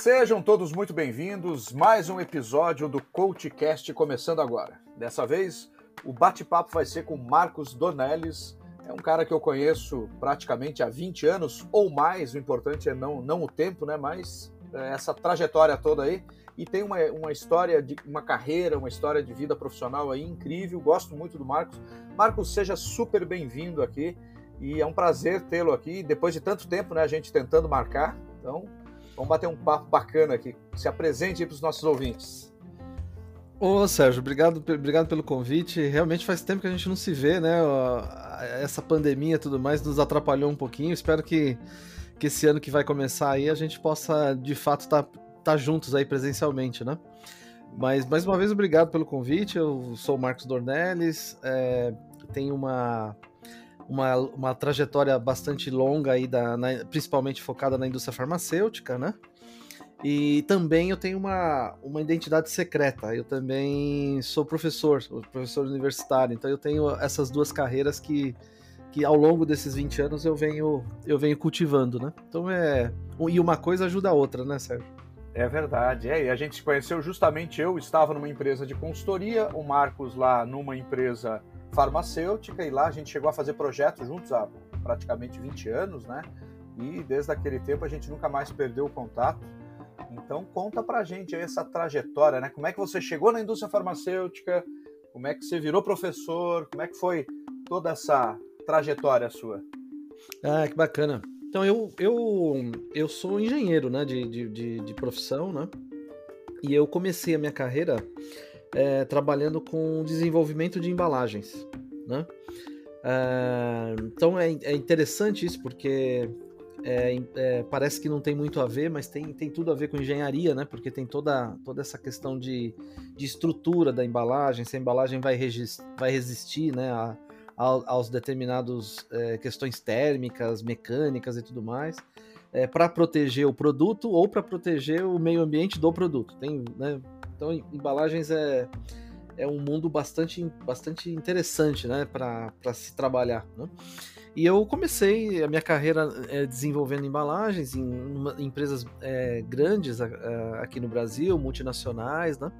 Sejam todos muito bem-vindos. Mais um episódio do CoachCast começando agora. Dessa vez, o bate-papo vai ser com Marcos Dornelles. É um cara que eu conheço praticamente há 20 anos ou mais. O importante é não, não o tempo, né? Mas é, essa trajetória toda aí. E tem uma, uma história de uma carreira, uma história de vida profissional aí incrível. Gosto muito do Marcos. Marcos, seja super bem-vindo aqui. E é um prazer tê-lo aqui, depois de tanto tempo, né? A gente tentando marcar. Então, Vamos bater um papo bacana aqui. Se apresente aí para os nossos ouvintes. Ô Sérgio, obrigado, obrigado pelo convite. Realmente faz tempo que a gente não se vê, né? Essa pandemia e tudo mais nos atrapalhou um pouquinho. Espero que, que esse ano que vai começar aí a gente possa de fato estar tá, tá juntos aí presencialmente, né? Mas mais uma vez, obrigado pelo convite. Eu sou o Marcos Dornelles, é, tenho uma uma, uma trajetória bastante longa aí, da, na, principalmente focada na indústria farmacêutica, né? E também eu tenho uma, uma identidade secreta. Eu também sou professor, professor universitário. Então eu tenho essas duas carreiras que, que ao longo desses 20 anos eu venho, eu venho cultivando, né? Então é. E uma coisa ajuda a outra, né, Sérgio? É verdade. É, e a gente se conheceu justamente eu estava numa empresa de consultoria, o Marcos lá numa empresa farmacêutica e lá a gente chegou a fazer projetos juntos há praticamente 20 anos, né? E desde aquele tempo a gente nunca mais perdeu o contato. Então conta pra gente aí essa trajetória, né? Como é que você chegou na indústria farmacêutica? Como é que você virou professor? Como é que foi toda essa trajetória sua? Ah, que bacana. Então eu, eu, eu sou engenheiro, né, de, de, de, de profissão, né? E eu comecei a minha carreira é, trabalhando com desenvolvimento de embalagens, né? É, então é, é, interessante isso porque é, é, parece que não tem muito a ver, mas tem, tem tudo a ver com engenharia, né? Porque tem toda, toda essa questão de, de estrutura da embalagem, se a embalagem vai, vai resistir né, a, a, aos determinados é, questões térmicas, mecânicas e tudo mais. É, para proteger o produto ou para proteger o meio ambiente do produto. Tem né, então, embalagens é, é um mundo bastante, bastante interessante né, para se trabalhar. Né? E eu comecei a minha carreira é, desenvolvendo embalagens em, uma, em empresas é, grandes a, a, aqui no Brasil, multinacionais. Né?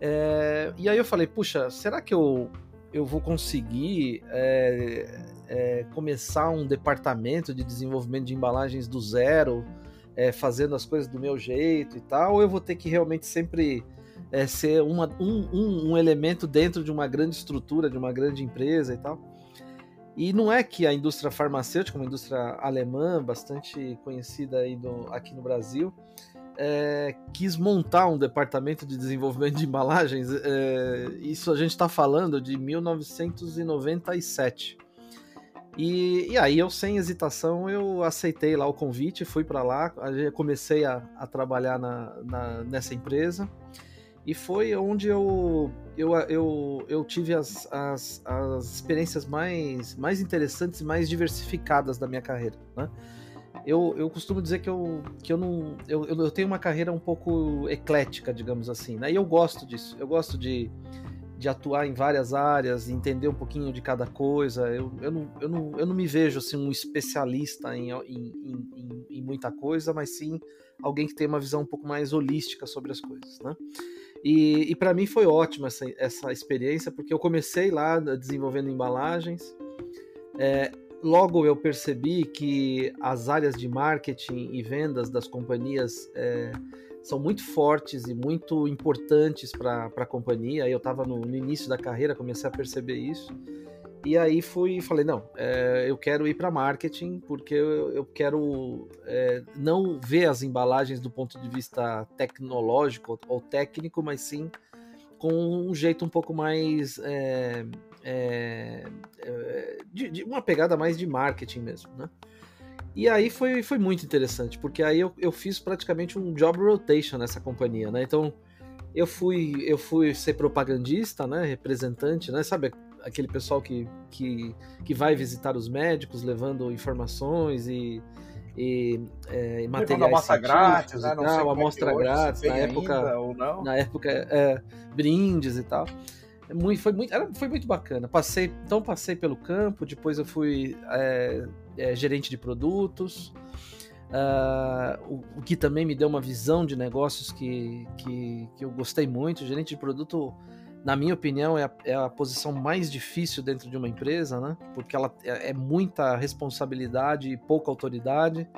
É, e aí eu falei, puxa, será que eu, eu vou conseguir é, é, começar um departamento de desenvolvimento de embalagens do zero? é, fazendo as coisas do meu jeito e tal, ou eu vou ter que realmente sempre é, ser uma, um, um, um, elemento dentro de uma grande estrutura, de uma grande empresa e tal. E não é que a indústria farmacêutica, uma indústria alemã bastante conhecida aí do, aqui no Brasil, é, quis montar um departamento de desenvolvimento de embalagens. É, isso a gente está falando de 1997. E, e, aí eu, sem hesitação, eu aceitei lá o convite, fui para lá, comecei a, a trabalhar na, na, nessa empresa e foi onde eu, eu, eu, eu tive as, as, as experiências mais, mais interessantes e mais diversificadas da minha carreira, né? Eu, eu costumo dizer que eu, que eu não. Eu, eu tenho uma carreira um pouco eclética, digamos assim, né? E eu gosto disso. Eu gosto de, de atuar em várias áreas, entender um pouquinho de cada coisa. Eu, eu, não, eu, não, eu não me vejo assim, um especialista em, em, em, em muita coisa, mas sim alguém que tem uma visão um pouco mais holística sobre as coisas, né? E, e para mim foi ótima essa, essa experiência, porque eu comecei lá desenvolvendo embalagens. É, logo eu percebi que as áreas de marketing e vendas das companhias é, são muito fortes e muito importantes para a companhia. Eu estava no, no, início da carreira, comecei a perceber isso. E aí fui falei, não, é, eu quero ir para marketing porque eu, eu quero é, não ver as embalagens do ponto de vista tecnológico ou técnico, mas sim com um jeito um pouco mais é, é, de, de, uma pegada mais de marketing mesmo, né? E aí foi, foi muito interessante, porque aí eu, eu fiz praticamente um job rotation nessa companhia, né? Então eu fui eu fui ser propagandista, né? Representante, né? Sabe aquele pessoal que, que, que vai visitar os médicos levando informações e, e é, materiais amostra grátis, né? Não tal, é amostra grátis, na época, ou não. na época é, brindes e tal. Muito, foi, muito, foi muito bacana. Passei, então passei pelo campo, depois eu fui é, é, gerente de produtos. Uh, o, o, que também me deu uma visão de negócios que, que, que eu gostei muito. gerente de produto, na minha opinião, é a, é a, posição mais difícil dentro de uma empresa, né? Porque ela é, é muita responsabilidade e pouca autoridade.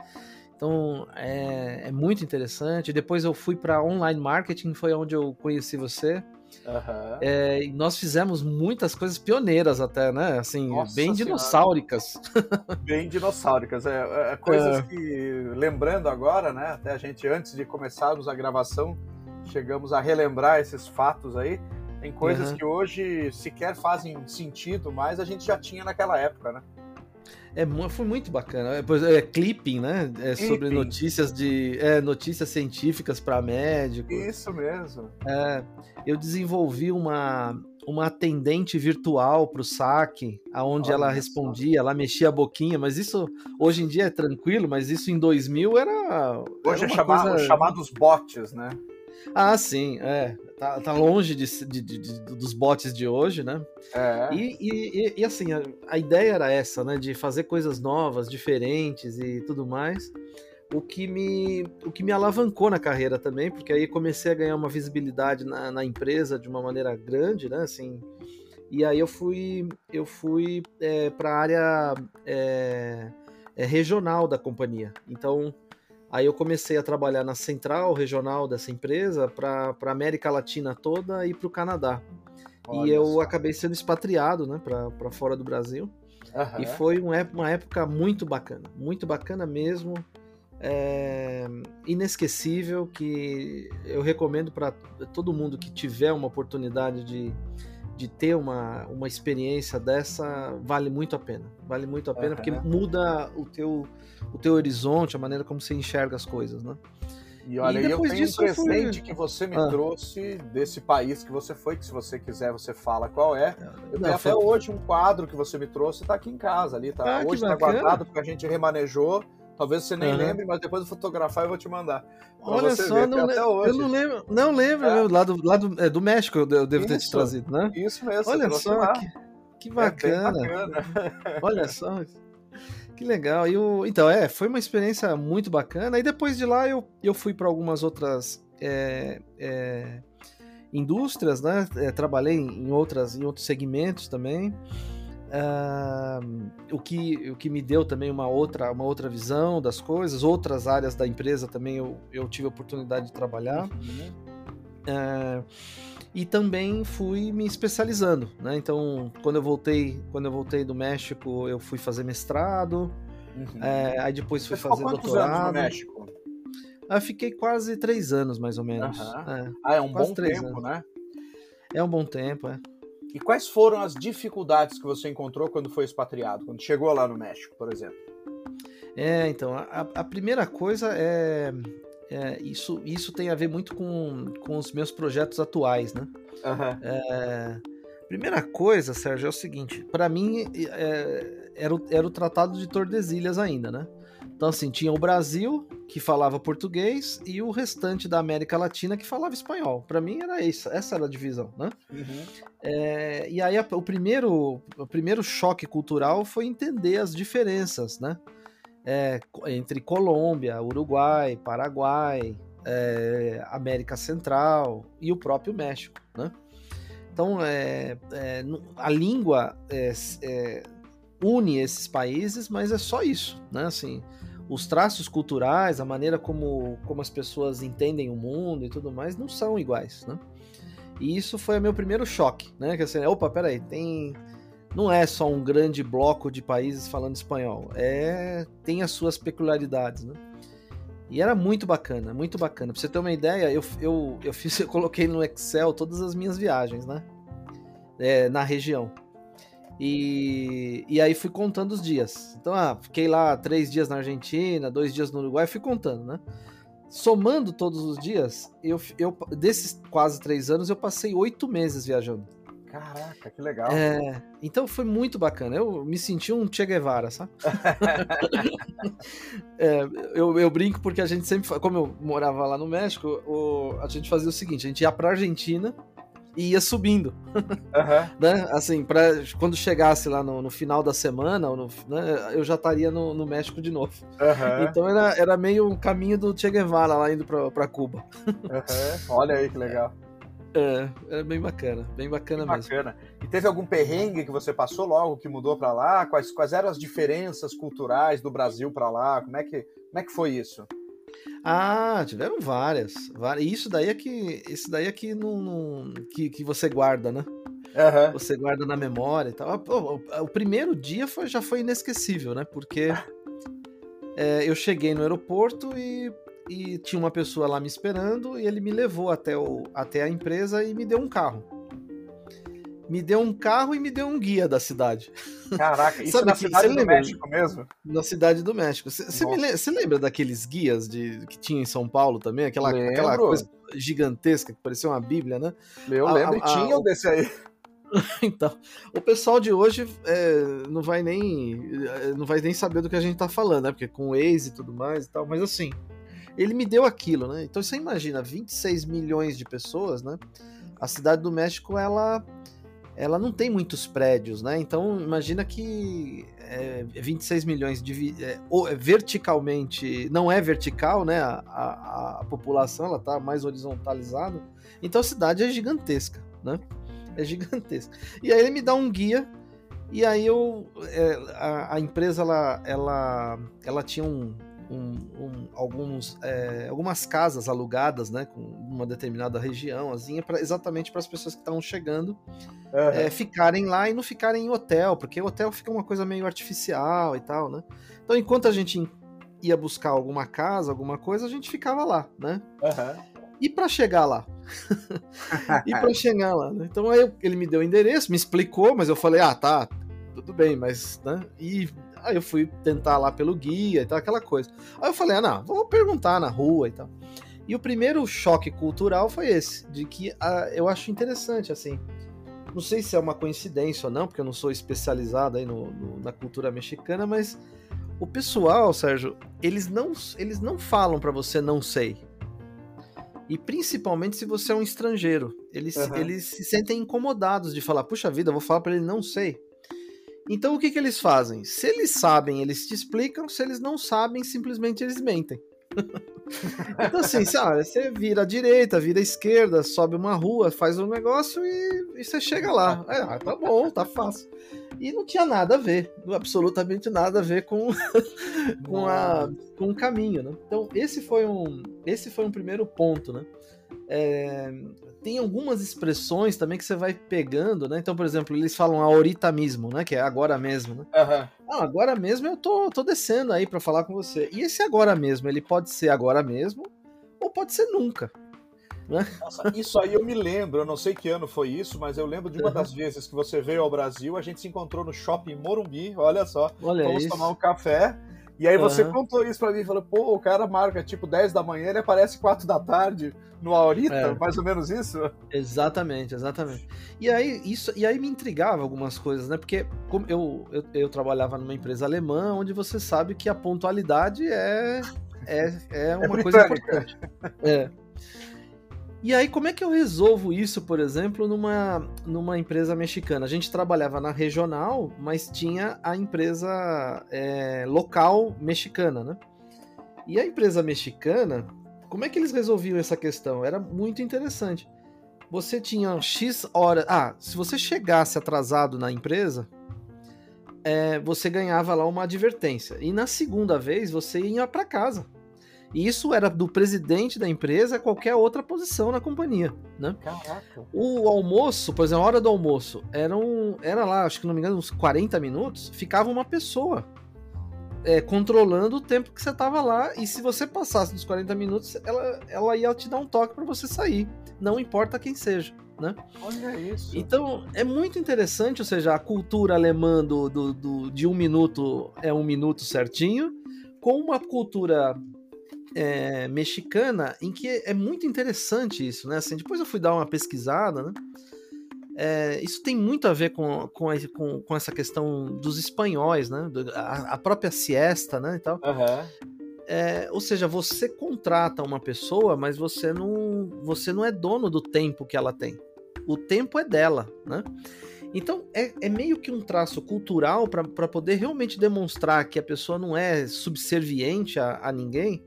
Então é, é muito interessante. Depois eu fui para online marketing, foi onde eu conheci você. Uhum. É, nós fizemos muitas coisas pioneiras até, né? Assim, Nossa bem senhora. dinossáuricas. Bem dinossáuricas. É, é, é coisas é. que, lembrando agora, né? Até a gente, antes de começarmos a gravação, chegamos a relembrar esses fatos aí. Tem coisas uhum. que hoje sequer fazem sentido, mas a gente já tinha naquela época, né? É, foi muito bacana. É, é clipping, né? É clipping. sobre notícias de é, notícias científicas para médicos. Isso mesmo. É, eu desenvolvi uma uma atendente virtual para o saque, aonde Olha ela respondia, ela mexia a boquinha, mas isso hoje em dia é tranquilo, mas isso em 2000 era hoje era é chamado, coisa... chamados bots, né? Ah, sim, é. Tá, tá longe de, de, de, dos bots de hoje, né? É. E, e, e assim, a, a, ideia era essa, né? De fazer coisas novas, diferentes e tudo mais. O que me, o que me alavancou na carreira também, porque aí comecei a ganhar uma visibilidade na, na empresa de uma maneira grande, né? Assim, e aí eu fui, eu fui é, para a área é, é, regional da companhia. Então, Aí eu comecei a trabalhar na central regional dessa empresa para a América Latina toda e para o Canadá. Olha e eu acabei sendo expatriado né, para fora do Brasil. Uhum. E foi uma época muito bacana, muito bacana mesmo. É, inesquecível que eu recomendo para todo mundo que tiver uma oportunidade de, de ter uma, uma experiência dessa, vale muito a pena. Vale muito a pena uhum. porque muda o teu, o teu horizonte, a maneira como você enxerga as coisas, né? E olha, e eu tenho um presente fui... que você me ah. trouxe desse país que você foi, que se você quiser você fala qual é. Eu Não, tenho foi... até hoje um quadro que você me trouxe, tá aqui em casa ali, tá? Ah, hoje tá guardado porque a gente remanejou. Talvez você nem uhum. lembre, mas depois de fotografar eu vou te mandar. Olha só, não, eu não lembro, não lembro, é. lá, do, lá do, é, do México eu devo Isso. ter te trazido, né? Isso mesmo. Olha só, que, que é bacana. É bacana. Olha só, que legal. E o, então, é, foi uma experiência muito bacana. E depois de lá eu, eu fui para algumas outras é, é, indústrias, né? É, trabalhei em outras em outros segmentos também. Uh, o, que, o que me deu também uma outra, uma outra visão das coisas, outras áreas da empresa também eu, eu tive a oportunidade de trabalhar. Uh, e também fui me especializando, né? Então, quando eu voltei, quando eu voltei do México, eu fui fazer mestrado. Uhum. É, aí depois fui Você fazer doutorado. Anos no México? Eu fiquei quase três anos, mais ou menos. Uhum. É, ah, é um bom tempo, anos. né? É um bom tempo, é. E quais foram as dificuldades que você encontrou quando foi expatriado, quando chegou lá no México, por exemplo? É, então, a, a primeira coisa é, é, isso, isso tem a ver muito com, com os meus projetos atuais, né? Uhum. É, primeira coisa, Sérgio, é o seguinte: para mim é, era, o, era o Tratado de Tordesilhas ainda, né? Então, assim, tinha o Brasil, que falava português, e o restante da América Latina que falava espanhol. Para mim era isso, essa era a divisão, né? Uhum. É, e aí a, o, primeiro, o primeiro choque cultural foi entender as diferenças, né? É, entre Colômbia, Uruguai, Paraguai, é, América Central e o próprio México, né? Então, é, é a língua é, é, une esses países, mas é só isso, né? Assim, os traços culturais, a maneira como, como as pessoas entendem o mundo e tudo mais não são iguais, né? E isso foi o meu primeiro choque, né? Que assim, opa, peraí, tem não é só um grande bloco de países falando espanhol, é tem as suas peculiaridades, né? E era muito bacana, muito bacana. Pra você ter uma ideia, eu, eu, eu fiz, eu coloquei no Excel todas as minhas viagens, né? É, na região. E, e aí fui contando os dias. Então, ah, fiquei lá três dias na Argentina, dois dias no Uruguai, fui contando, né? Somando todos os dias, eu, eu desses quase três anos, eu passei oito meses viajando. Caraca, que legal. É, então foi muito bacana. Eu me senti um Che Guevara, sabe? é, eu, eu, brinco porque a gente sempre, como eu morava lá no México, o, a gente fazia o seguinte: a gente ia pra Argentina e ia subindo. Uhum. né? Assim, pra, quando chegasse lá no, no final da semana, no, né, eu já estaria no, no, México de novo. Uhum. Então era, era meio um caminho do Che Guevara lá indo pra, Cuba. Uhum. Olha aí que legal. É, era bem bacana, bem bacana bem mesmo. Bacana. E teve algum perrengue que você passou logo que mudou para lá? Quais, quais eram as diferenças culturais do Brasil para lá? Como é que, como é que foi isso? Ah, tiveram várias. várias. Isso daí é que. Isso daí é que, não, não que, que você guarda, né? Uhum. Você guarda na memória e tal. O, o, o primeiro dia foi, já foi inesquecível, né? Porque é, eu cheguei no aeroporto e, e tinha uma pessoa lá me esperando e ele me levou até, o, até a empresa e me deu um carro me deu um carro e me deu um guia da cidade. Caraca, isso Sabe na que, cidade do lembra? México mesmo? Na cidade do México. Você lembra, lembra daqueles guias de, que tinha em São Paulo também? Aquela, aquela coisa gigantesca que parecia uma bíblia, né? Eu a, lembro, a, a, tinha um desse aí. então, o pessoal de hoje é, não vai nem é, não vai nem saber do que a gente tá falando, né? Porque com o Waze e tudo mais e tal, mas assim, ele me deu aquilo, né? Então você imagina, 26 milhões de pessoas, né? A cidade do México, ela ela não tem muitos prédios, né? Então imagina que é, 26 milhões de é, é, verticalmente não é vertical, né? A, a, a população ela tá mais horizontalizada. Então a cidade é gigantesca, né? É gigantesca. E aí ele me dá um guia e aí eu é, a, a, empresa ela, ela, ela tinha um, um, um, alguns, é, algumas casas alugadas, né, com uma determinada região, assim, pra, exatamente para as pessoas que estavam chegando uhum. é, ficarem lá e não ficarem em hotel, porque hotel fica uma coisa meio artificial e tal, né? Então, enquanto a gente ia buscar alguma casa, alguma coisa, a gente ficava lá, né? Uhum. E para chegar lá? e para chegar lá, né? Então aí ele me deu o endereço, me explicou, mas eu falei, ah, tá, tudo bem, mas, né? E Aí eu fui tentar lá pelo guia e tal, aquela coisa. Aí eu falei, ah, não, vou perguntar na rua e tal. E o primeiro choque cultural foi esse, de que ah, eu acho interessante, assim. Não sei se é uma coincidência ou não, porque eu não sou especializado aí no, no, na cultura mexicana, mas o pessoal, Sérgio, eles não, eles não falam para você não sei. E principalmente se você é um estrangeiro. Eles, uhum. eles se sentem incomodados de falar, puxa vida, eu vou falar para ele não sei. Então o que, que eles fazem? Se eles sabem, eles te explicam, se eles não sabem, simplesmente eles mentem. então, assim, sabe, você vira à direita, vira à esquerda, sobe uma rua, faz um negócio e, e você chega lá. É, ah, tá bom, tá fácil. E não tinha nada a ver, absolutamente nada a ver com, com, a, com o caminho, né? Então, esse foi um, esse foi um primeiro ponto, né? É, tem algumas expressões também que você vai pegando, né? Então, por exemplo, eles falam ahorita mesmo, né? Que é agora mesmo, né? Uhum. Ah, agora mesmo eu tô, tô descendo aí para falar com você. E esse agora mesmo, ele pode ser agora mesmo ou pode ser nunca. Né? Nossa, isso aí eu me lembro, eu não sei que ano foi isso, mas eu lembro de uma das vezes que você veio ao Brasil, a gente se encontrou no shopping Morumbi, olha só, olha vamos isso. tomar um café e aí você uhum. contou isso pra mim, falou, pô, o cara marca tipo 10 da manhã, ele aparece 4 da tarde no Aurita, é. mais ou menos isso? Exatamente, exatamente. E aí, isso, e aí me intrigava algumas coisas, né? Porque como eu, eu, eu trabalhava numa empresa alemã, onde você sabe que a pontualidade é, é, é, é uma é coisa importante. É. E aí, como é que eu resolvo isso, por exemplo, numa, numa empresa mexicana? A gente trabalhava na regional, mas tinha a empresa é, local mexicana, né? E a empresa mexicana, como é que eles resolviam essa questão? Era muito interessante. Você tinha X horas. Ah, se você chegasse atrasado na empresa, é, você ganhava lá uma advertência. E na segunda vez, você ia para casa. E isso era do presidente da empresa a qualquer outra posição na companhia, né? Caraca. O almoço, por exemplo, a hora do almoço, era, um, era lá, acho que não me engano, uns 40 minutos, ficava uma pessoa é, controlando o tempo que você estava lá, e se você passasse dos 40 minutos, ela, ela ia te dar um toque para você sair, não importa quem seja. Né? Olha isso. Então é muito interessante, ou seja, a cultura alemã do, do, do, de um minuto é um minuto certinho, com uma cultura é, mexicana em que é muito interessante isso, né? Assim, depois eu fui dar uma pesquisada, né? É, isso tem muito a ver com, com, com, com, essa questão dos espanhóis, né? A, a própria siesta, né? E tal. Uhum. É, ou seja, você contrata uma pessoa, mas você não, você não é dono do tempo que ela tem. o tempo é dela, né? Então é, é meio que um traço cultural para poder realmente demonstrar que a pessoa não é subserviente a, a ninguém,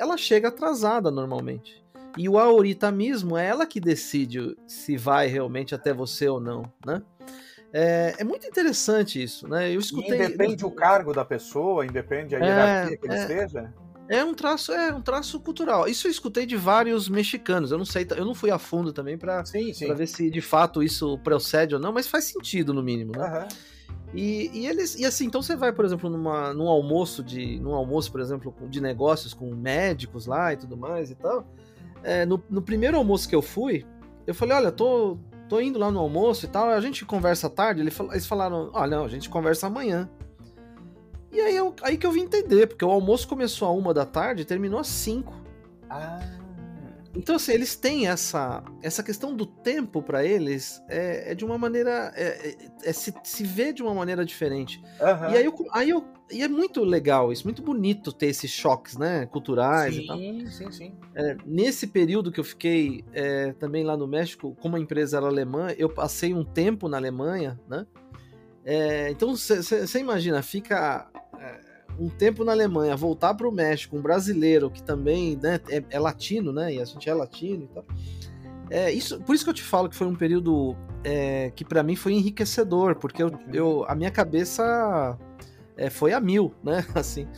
ela chega atrasada normalmente. E o auritanismo é ela que decide se vai realmente até você ou não, né? É, é muito interessante isso, né? Eu escutei. E independe o cargo da pessoa, independe a é, hierarquia é, que ele é, esteja. É um traço, é um traço cultural. Isso eu escutei de vários mexicanos. Eu não sei, eu não fui a fundo também para ver se de fato isso procede ou não, mas faz sentido no mínimo, né? Uhum. E, e, eles e assim, então você vai, por exemplo, numa, num almoço de, num almoço, por exemplo, de negócios com médicos lá e tudo mais e tal. É, no, no primeiro almoço que eu fui, eu falei, olha, tô, tô indo lá no almoço e tal, a gente conversa tarde. Eles falaram, ah, não, a gente conversa amanhã. E aí, eu, aí que eu vim entender, porque o almoço começou a uma da tarde e terminou às cinco. Ah. Então, assim, eles têm essa, essa questão do tempo para eles é, é, de uma maneira. É, é, é, se, se vê de uma maneira diferente. Uhum. E aí, eu, aí eu. E é muito legal isso, muito bonito ter esses choques, né? Culturais sim, e tal. Sim, sim, sim. É, nesse período que eu fiquei é, também lá no México, como a empresa era alemã, eu passei um tempo na Alemanha, né? Então você imagina, fica um tempo na Alemanha, voltar para o México, um brasileiro que também né, é, é, latino, né? E a gente é latino e tal. É, isso, por isso que eu te falo que foi um período é, que para mim foi enriquecedor, porque eu, eu a minha cabeça é, foi a mil, né? Assim,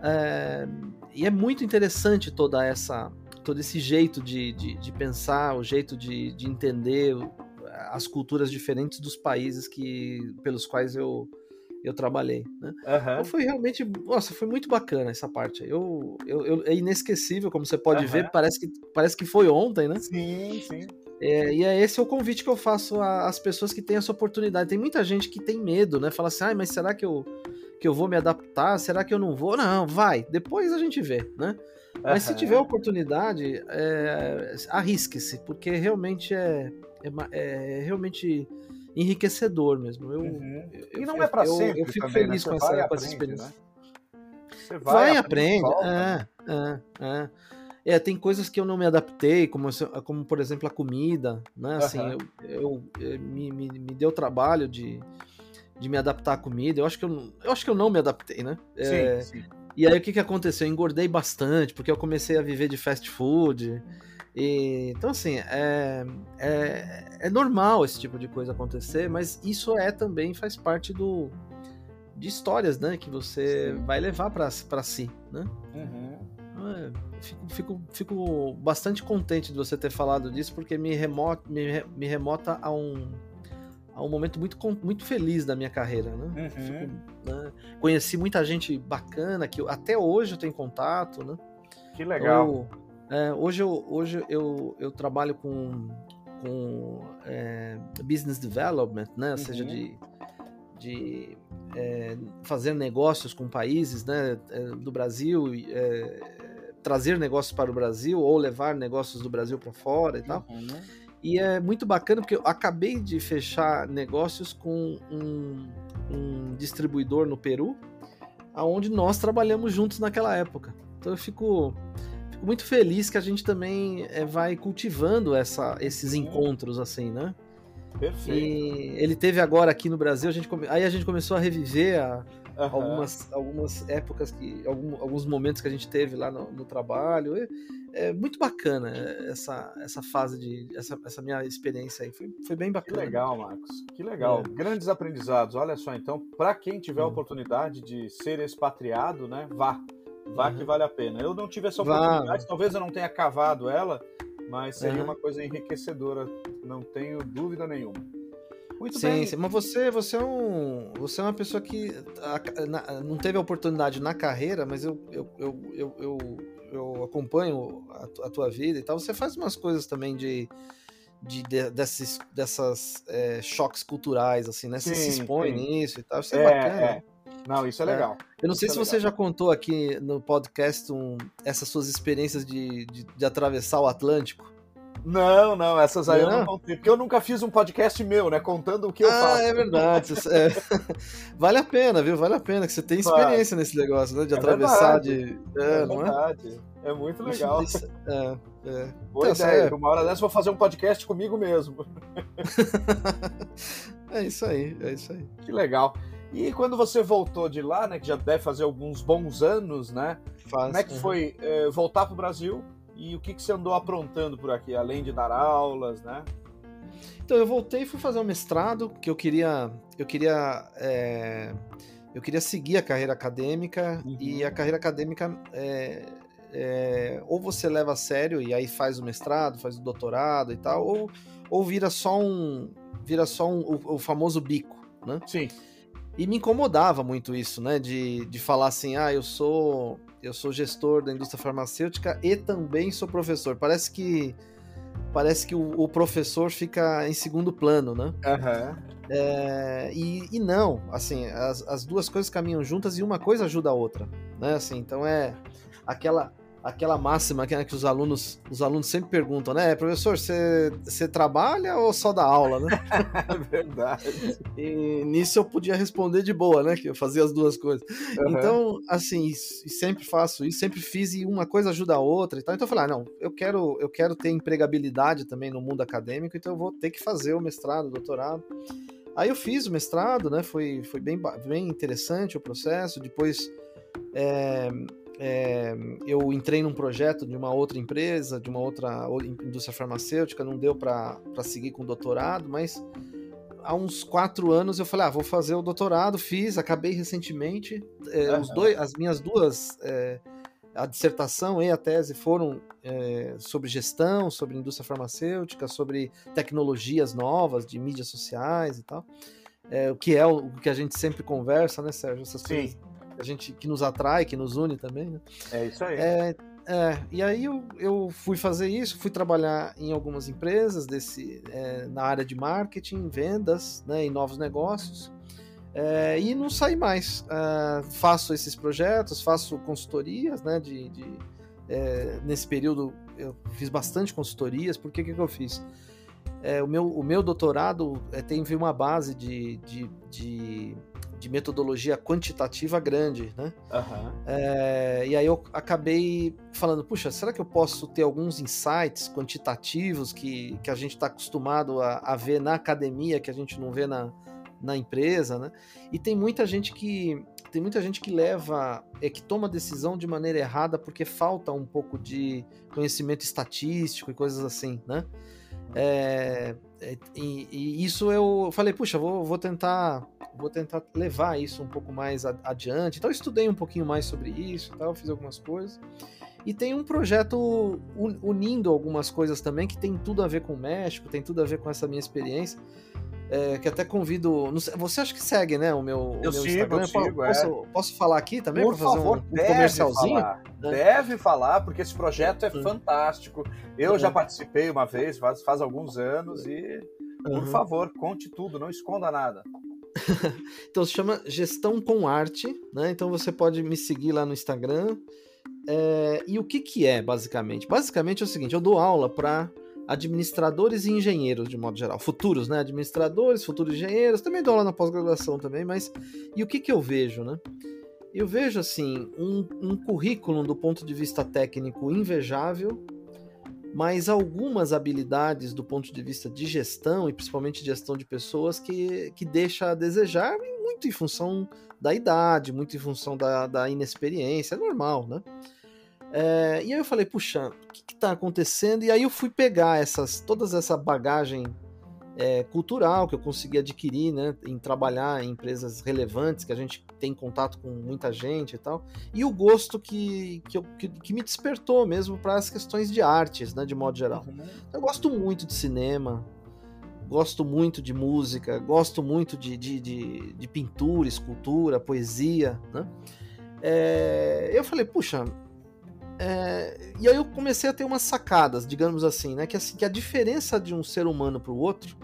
é, e é muito interessante toda essa, todo esse jeito de, de, de pensar, o jeito de, de entender as culturas diferentes dos países que pelos quais eu eu trabalhei, né? Uhum. Então foi realmente, nossa, foi muito bacana essa parte. Eu, eu, eu é inesquecível, como você pode uhum. ver, parece que, parece que foi ontem, né? Sim, sim. É, e é esse é o convite que eu faço às pessoas que têm essa oportunidade. Tem muita gente que tem medo, né? Fala assim, ai, mas será que eu, que eu vou me adaptar? Será que eu não vou? Não, vai. Depois a gente vê, né? Mas uhum. se tiver oportunidade, é, arrisque-se, porque realmente é, é, é realmente enriquecedor mesmo. Eu, uhum. eu e não é para sempre. Eu fico também, feliz né? com, essa, aprende, com essa experiência. Né? Você vai, vai aprende. É, é, é. É, tem coisas que eu não me adaptei, como, como por exemplo a comida, né? Assim, uhum. eu, eu, eu me, me, me, deu trabalho de, de me adaptar à comida. Eu acho que eu, eu acho que eu não me adaptei, né? É, sim, sim. E aí o que, que aconteceu? Eu engordei bastante, porque eu comecei a viver de fast food. E, então, assim, é, é, é, normal esse tipo de coisa acontecer, mas isso é também faz parte do de histórias, né? Que você Sim. vai levar para si, né? Uhum. É, fico, fico, fico bastante contente de você ter falado disso, porque me remota, me, me remota a um, a um momento muito, muito feliz da minha carreira, né? Uhum. Fico, né? Conheci muita gente bacana que até hoje eu tenho contato, né? Que legal. Eu, é, hoje eu, hoje eu, eu trabalho com, com é, business development, né? Ou uhum. seja, de, de é, fazer negócios com países né, é, do Brasil, é, trazer negócios para o Brasil ou levar negócios do Brasil para fora e tal. Uhum. E é muito bacana porque eu acabei de fechar negócios com um, um distribuidor no Peru, aonde nós trabalhamos juntos naquela época. Então eu fico fico muito feliz que a gente também é, vai cultivando essa, esses encontros, assim, né? Perfeito. E ele teve agora aqui no Brasil, a gente come... aí a gente começou a reviver a, uhum. algumas, algumas épocas, que, algum, alguns momentos que a gente teve lá no, no trabalho. É, é, muito bacana essa, essa fase de. Essa, essa minha experiência aí. Foi, foi bem bacana. Que legal, Marcos. Que legal. É. Grandes aprendizados. Olha só, então, para quem tiver a oportunidade de ser expatriado, né, vá Vá uhum. que vale a pena. Eu não tive essa oportunidade, talvez eu não tenha cavado ela, mas seria uhum. uma coisa enriquecedora, não tenho dúvida nenhuma. Muito sim, bem. Sim, mas você, você, é um, você é uma pessoa que a, na, não teve a oportunidade na carreira, mas eu, eu, eu, eu, eu, eu acompanho a, a, tua vida e tal. Você faz umas coisas também de, de, de desses dessas é, choques culturais, assim, né? Você sim, se expõe sim. nisso e tal. Isso é, é bacana. É. Não, isso é, é. legal. Eu não sei isso se é você já contou aqui no podcast um, essas suas experiências de, de, de, atravessar o Atlântico. Não, não, essas aí não. eu não contei, porque eu nunca fiz um podcast meu, né? Contando o que eu ah, faço. é verdade. É. vale a pena, viu? Vale a pena, que você tem experiência nesse negócio, né? De é atravessar verdade. de. É, é verdade. É? é muito legal. É, é. Boa então, ideia. Uma hora dessa eu vou fazer um podcast comigo mesmo. é isso aí, é isso aí. Que legal. E quando você voltou de lá, né, que já deve fazer alguns bons anos, né? Faz, como é que uhum. foi é, voltar para o Brasil e o que, que você andou aprontando por aqui, além de dar aulas, né? Então eu voltei e fui fazer um mestrado que eu queria, eu queria, é, eu queria seguir a carreira acadêmica uhum. e a carreira acadêmica é, é, ou você leva a sério e aí faz o mestrado, faz o doutorado e tal, ou, ou vira só um, vira só um, o, o famoso bico, né? Sim. E me incomodava muito isso, né? De, de falar assim, ah, eu sou eu sou gestor da indústria farmacêutica e também sou professor. Parece que parece que o, o professor fica em segundo plano, né? Uhum. É, e, e, não, assim, as, as duas coisas caminham juntas e uma coisa ajuda a outra, né? Assim, então é aquela aquela máxima que, né, que os alunos os alunos sempre perguntam, né, professor, você, você trabalha ou só dá aula, né? É verdade. E nisso eu podia responder de boa, né, que eu fazia as duas coisas. Uhum. Então, assim, sempre faço isso, sempre fiz e uma coisa ajuda a outra e tal. Então eu falei, ah, não, eu quero eu quero ter empregabilidade também no mundo acadêmico, então eu vou ter que fazer o mestrado, o doutorado. Aí eu fiz o mestrado, né? Foi, foi bem, bem interessante o processo. Depois é, é, eu entrei num projeto de uma outra empresa, de uma outra indústria farmacêutica, não deu para seguir com o doutorado, mas há uns quatro anos eu falei, ah, vou fazer o doutorado, fiz, acabei recentemente. É, dois, as minhas duas, é, a dissertação e a tese foram é, sobre gestão, sobre indústria farmacêutica, sobre tecnologias novas de mídias sociais e tal. É, o que é o, o que a gente sempre conversa, né, Sérgio? Essas Sim. coisas a gente que nos atrai, que nos une também, né? É isso aí. É, é, e aí eu, eu fui fazer isso, fui trabalhar em algumas empresas desse, é, na área de marketing, vendas, né, em novos negócios. É, e não saí mais. É, faço esses projetos, faço consultorias, né? De, de é, nesse período eu fiz bastante consultorias. Por que que eu fiz? É, o, meu, o meu doutorado é, tem uma base de, de, de de metodologia quantitativa grande, né? Uhum. É, e aí eu acabei falando, puxa, será que eu posso ter alguns insights quantitativos que, que a gente está acostumado a, a, ver na academia, que a gente não vê na, na empresa, né? E tem muita gente que tem muita gente que leva, é que toma decisão de maneira errada porque falta um pouco de conhecimento estatístico e coisas assim, né? É, é, e, e, isso eu falei, puxa, vou, vou tentar vou tentar levar isso um pouco mais adiante. Então estudei um pouquinho mais sobre isso, tal, fiz algumas coisas. E tem um projeto unindo algumas coisas também que tem tudo a ver com o México, tem tudo a ver com essa minha experiência. É, que até convido. Você acha que segue, né? O meu, eu o meu sigo, Instagram. Eu sigo, posso, é. posso, falar aqui também para fazer favor, um, um comercialzinho? Falar. Né? Deve falar, porque esse projeto é fantástico. Eu já participei uma vez, faz, faz alguns anos, e por uhum. favor, conte tudo, não esconda nada. então se chama Gestão com Arte, né? Então você pode me seguir lá no Instagram. É, e o que, que é, basicamente? Basicamente é o seguinte: eu dou aula para administradores e engenheiros, de modo geral. Futuros, né? Administradores, futuros engenheiros. Também dou aula na pós-graduação também, mas. E o que, que eu vejo, né? Eu vejo, assim, um, um currículo do ponto de vista técnico invejável, mas algumas habilidades do ponto de vista de gestão, e principalmente gestão de pessoas, que, que deixa a desejar, muito em função da idade, muito em função da, da inexperiência, é normal, né? É, e aí eu falei, puxa, o que está acontecendo? E aí eu fui pegar essas, toda essa bagagem é, cultural que eu consegui adquirir, né, em trabalhar em empresas relevantes, que a gente tem contato com muita gente e tal, e o gosto que, que, eu, que, que me despertou mesmo para as questões de artes, né, de modo geral. Uhum. Eu gosto muito de cinema, gosto muito de música, gosto muito de, de, de, de pintura, escultura, poesia, né? É, eu falei, puxa, é, e aí eu comecei a ter umas sacadas, digamos assim, né? Que, assim, que a diferença de um ser humano para o outro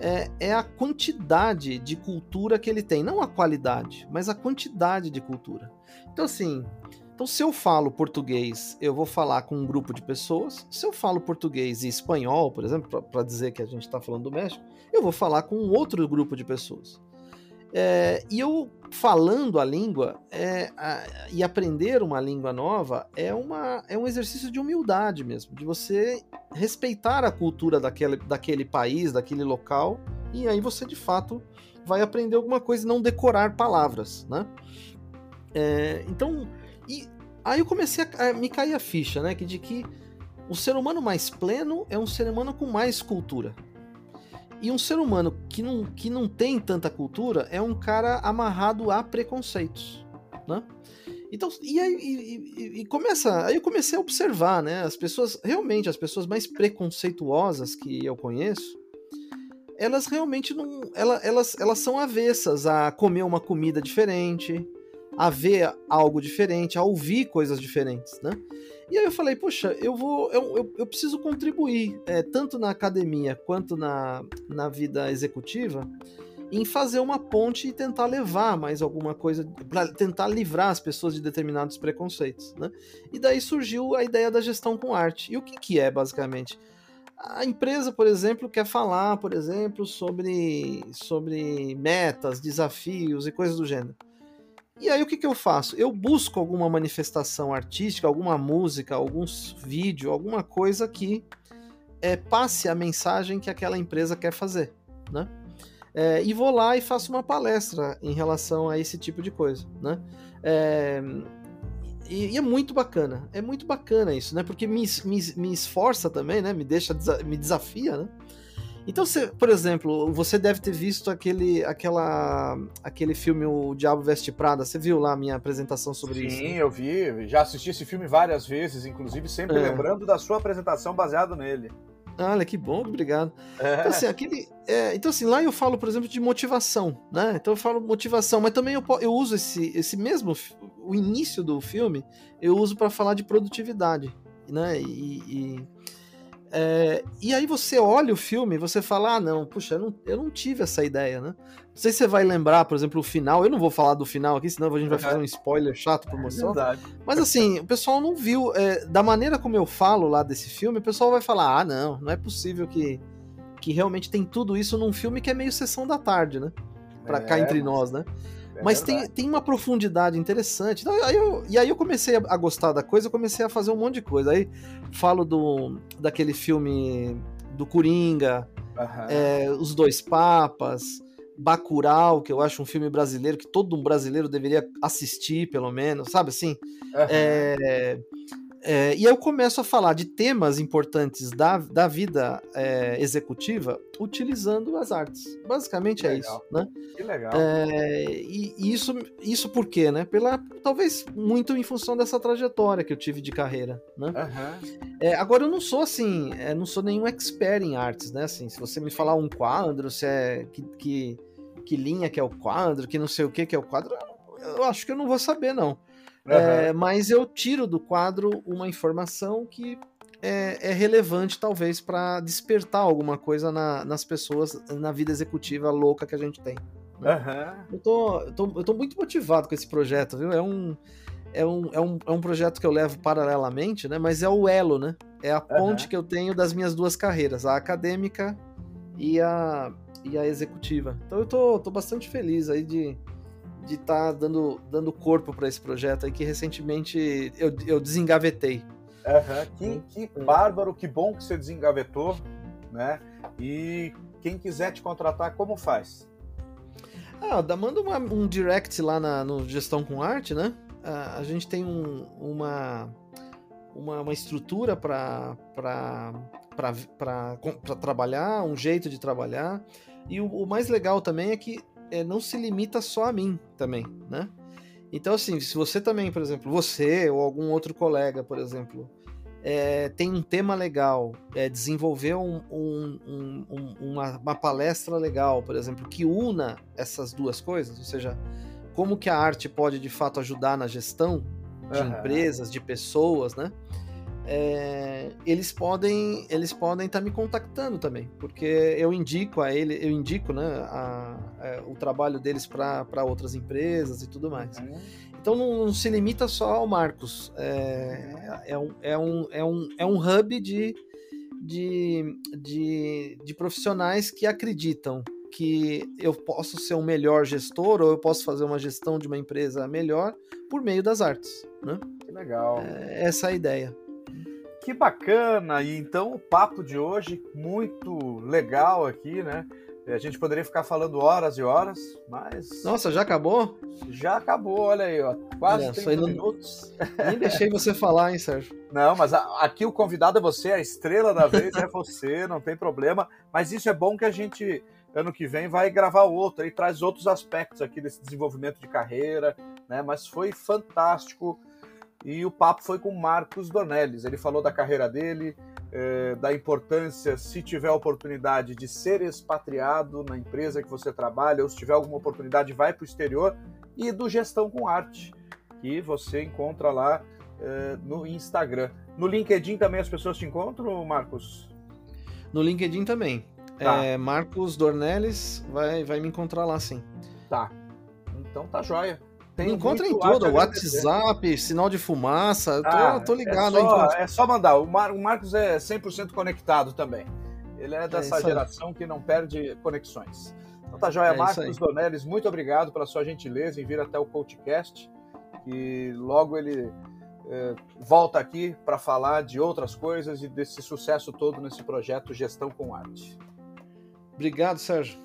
é, é, a quantidade de cultura que ele tem, não a qualidade, mas a quantidade de cultura. Então, assim, Então, se eu falo português, eu vou falar com um grupo de pessoas. Se eu falo português e espanhol, por exemplo, para dizer que a gente está falando do México, eu vou falar com um outro grupo de pessoas. É, e eu falando a língua é, a, e aprender uma língua nova é, uma, é um exercício de humildade mesmo, de você respeitar a cultura daquele, daquele país, daquele local, e aí você de fato vai aprender alguma coisa e não decorar palavras, né? É, então, e aí eu comecei a, a, me cair a ficha, né? Que de que o ser humano mais pleno é um ser humano com mais cultura. E um ser humano que não, que não tem tanta cultura é um cara amarrado a preconceitos, né? Então, e aí e, e, começa, aí eu comecei a observar, né? As pessoas, realmente, as pessoas mais preconceituosas que eu conheço, elas realmente não, elas, elas, elas são avessas a comer uma comida diferente, a ver algo diferente, a ouvir coisas diferentes, né? E aí eu falei, poxa, eu vou, eu, eu, eu preciso contribuir, é, tanto na academia quanto na, na vida executiva, em fazer uma ponte e tentar levar mais alguma coisa, para tentar livrar as pessoas de determinados preconceitos, né? E daí surgiu a ideia da gestão com arte. E o que, que é, basicamente? A empresa, por exemplo, quer falar, por exemplo, sobre, sobre metas, desafios e coisas do gênero. E aí o que, que eu faço? Eu busco alguma manifestação artística, alguma música, alguns vídeo, alguma coisa que é, passe a mensagem que aquela empresa quer fazer, né? É, e vou lá e faço uma palestra em relação a esse tipo de coisa, né? É, e, e, é muito bacana, é muito bacana isso, né? Porque me, me, me esforça também, né? Me deixa, me desafia, né? Então, você, por exemplo, você deve ter visto aquele, aquela, aquele filme O Diabo Veste Prada. Você viu lá a minha apresentação sobre Sim, isso? Sim, eu vi. Já assisti esse filme várias vezes, inclusive sempre é. lembrando da sua apresentação baseado nele. Olha, que bom, obrigado. É. Então, assim, aquele, é, então, assim, lá eu falo, por exemplo, de motivação, né? Então eu falo motivação, mas também eu, eu uso esse, esse mesmo, o início do filme, eu uso para falar de produtividade, né? E, e é, e aí você olha o filme e você fala, ah, não, puxa, eu não, eu não tive essa ideia, né? Não sei se você vai lembrar, por exemplo, o final. Eu não vou falar do final aqui, senão a gente vai fazer um spoiler chato por moção. É Mas assim, o pessoal não viu. É, da maneira como eu falo lá desse filme, o pessoal vai falar, ah, não, não é possível que, que realmente tem tudo isso num filme que é meio sessão da tarde, né? Pra é, cá entre nós, né? É mas tem, tem uma profundidade interessante. Então, aí eu, e aí eu comecei a, gostar da coisa, eu comecei a fazer um monte de coisa. Aí falo do, daquele filme do Coringa, uhum. é, Os Dois Papas, Bacurau, que eu acho um filme brasileiro que todo um brasileiro deveria assistir, pelo menos, sabe assim? Uhum. É, é, e eu começo a falar de temas importantes da, da vida é, executiva utilizando as artes. Basicamente é isso, né? Que legal. É, e, e, isso, isso por quê, né? Pela, talvez muito em função dessa trajetória que eu tive de carreira, né? Uhum. agora eu não sou assim, é, não sou nenhum expert em artes, né? Assim, se você me falar um quadro, se é que, que, que linha que é o quadro, que não sei o que que é o quadro, eu acho que eu não vou saber não. Uhum. É, mas eu tiro do quadro uma informação que é, é relevante, talvez, para despertar alguma coisa na, nas pessoas, na vida executiva louca que a gente tem. Né? Uhum. Eu, tô, eu, tô, eu tô muito motivado com esse projeto, viu? É um, é um, é um, é um projeto que eu levo paralelamente, né? Mas é o elo, né? É a ponte uhum. que eu tenho das minhas duas carreiras, a acadêmica e a, e a executiva. Então eu tô, tô bastante feliz aí de, de estar tá dando, dando corpo para esse projeto aí que recentemente eu, eu desengavetei. Uhum. Que, que bárbaro, que bom que você desengavetou, né? E quem quiser te contratar, como faz? Ah, manda uma, um direct lá na, no Gestão com Arte, né? a gente tem um, uma, uma, uma estrutura para trabalhar, um jeito de trabalhar. E o, o mais legal também é que é, não se limita só a mim também, né? Então, assim, se você também, por exemplo, você ou algum outro colega, por exemplo, é, tem um tema legal, é, desenvolver um, um, um, uma, uma, palestra legal, por exemplo, que una essas duas coisas, ou seja, como que a arte pode de fato ajudar na gestão de uhum. empresas, de pessoas, né? É, eles podem eles podem estar tá me contactando também, porque eu indico a ele, eu indico né, a, a, é, o trabalho deles para outras empresas e tudo mais. Uhum. Então Então não, não, se limita só ao Marcos. É, é, um, é, um, é, um, é um hub de, de, de, de profissionais que acreditam que eu posso ser um melhor gestor ou eu posso fazer uma gestão de uma empresa melhor por meio das artes. Né? Que legal. É essa é a ideia. Que bacana! E então o papo de hoje, muito legal aqui, né? A gente poderia ficar falando horas e horas, mas. Nossa, já acabou? Já acabou, olha aí, ó. Quase olha, 30 minutos. Nem deixei você falar, hein, Sérgio? Não, mas aqui o convidado é você, a estrela da vez é você, não tem problema. Mas isso é bom que a gente, ano que vem, vai gravar outro e traz outros aspectos aqui desse desenvolvimento de carreira, né? Mas foi fantástico. E o papo foi com Marcos Dornelles. Ele falou da carreira dele, é, da importância, se tiver oportunidade, de ser expatriado na empresa que você trabalha, ou se tiver alguma oportunidade, vai para o exterior, e do Gestão com Arte, que você encontra lá é, no Instagram. No LinkedIn também as pessoas te encontram, Marcos? No LinkedIn também. Tá. É, Marcos Dornelles vai, vai me encontrar lá sim. Tá. Então tá joia. Tem Encontra em tudo, WhatsApp, sinal de fumaça, ah, tô, tô, ligado. É só, é só mandar, o, Mar, o Marcos é 100% conectado também. Ele é dessa é geração que não perde conexões. Então tá joia, é Marcos Donelis, muito obrigado pela sua gentileza em vir até o CoachCast, que logo ele é, volta aqui para falar de outras coisas e desse sucesso todo nesse projeto Gestão com Arte. Obrigado, Sérgio.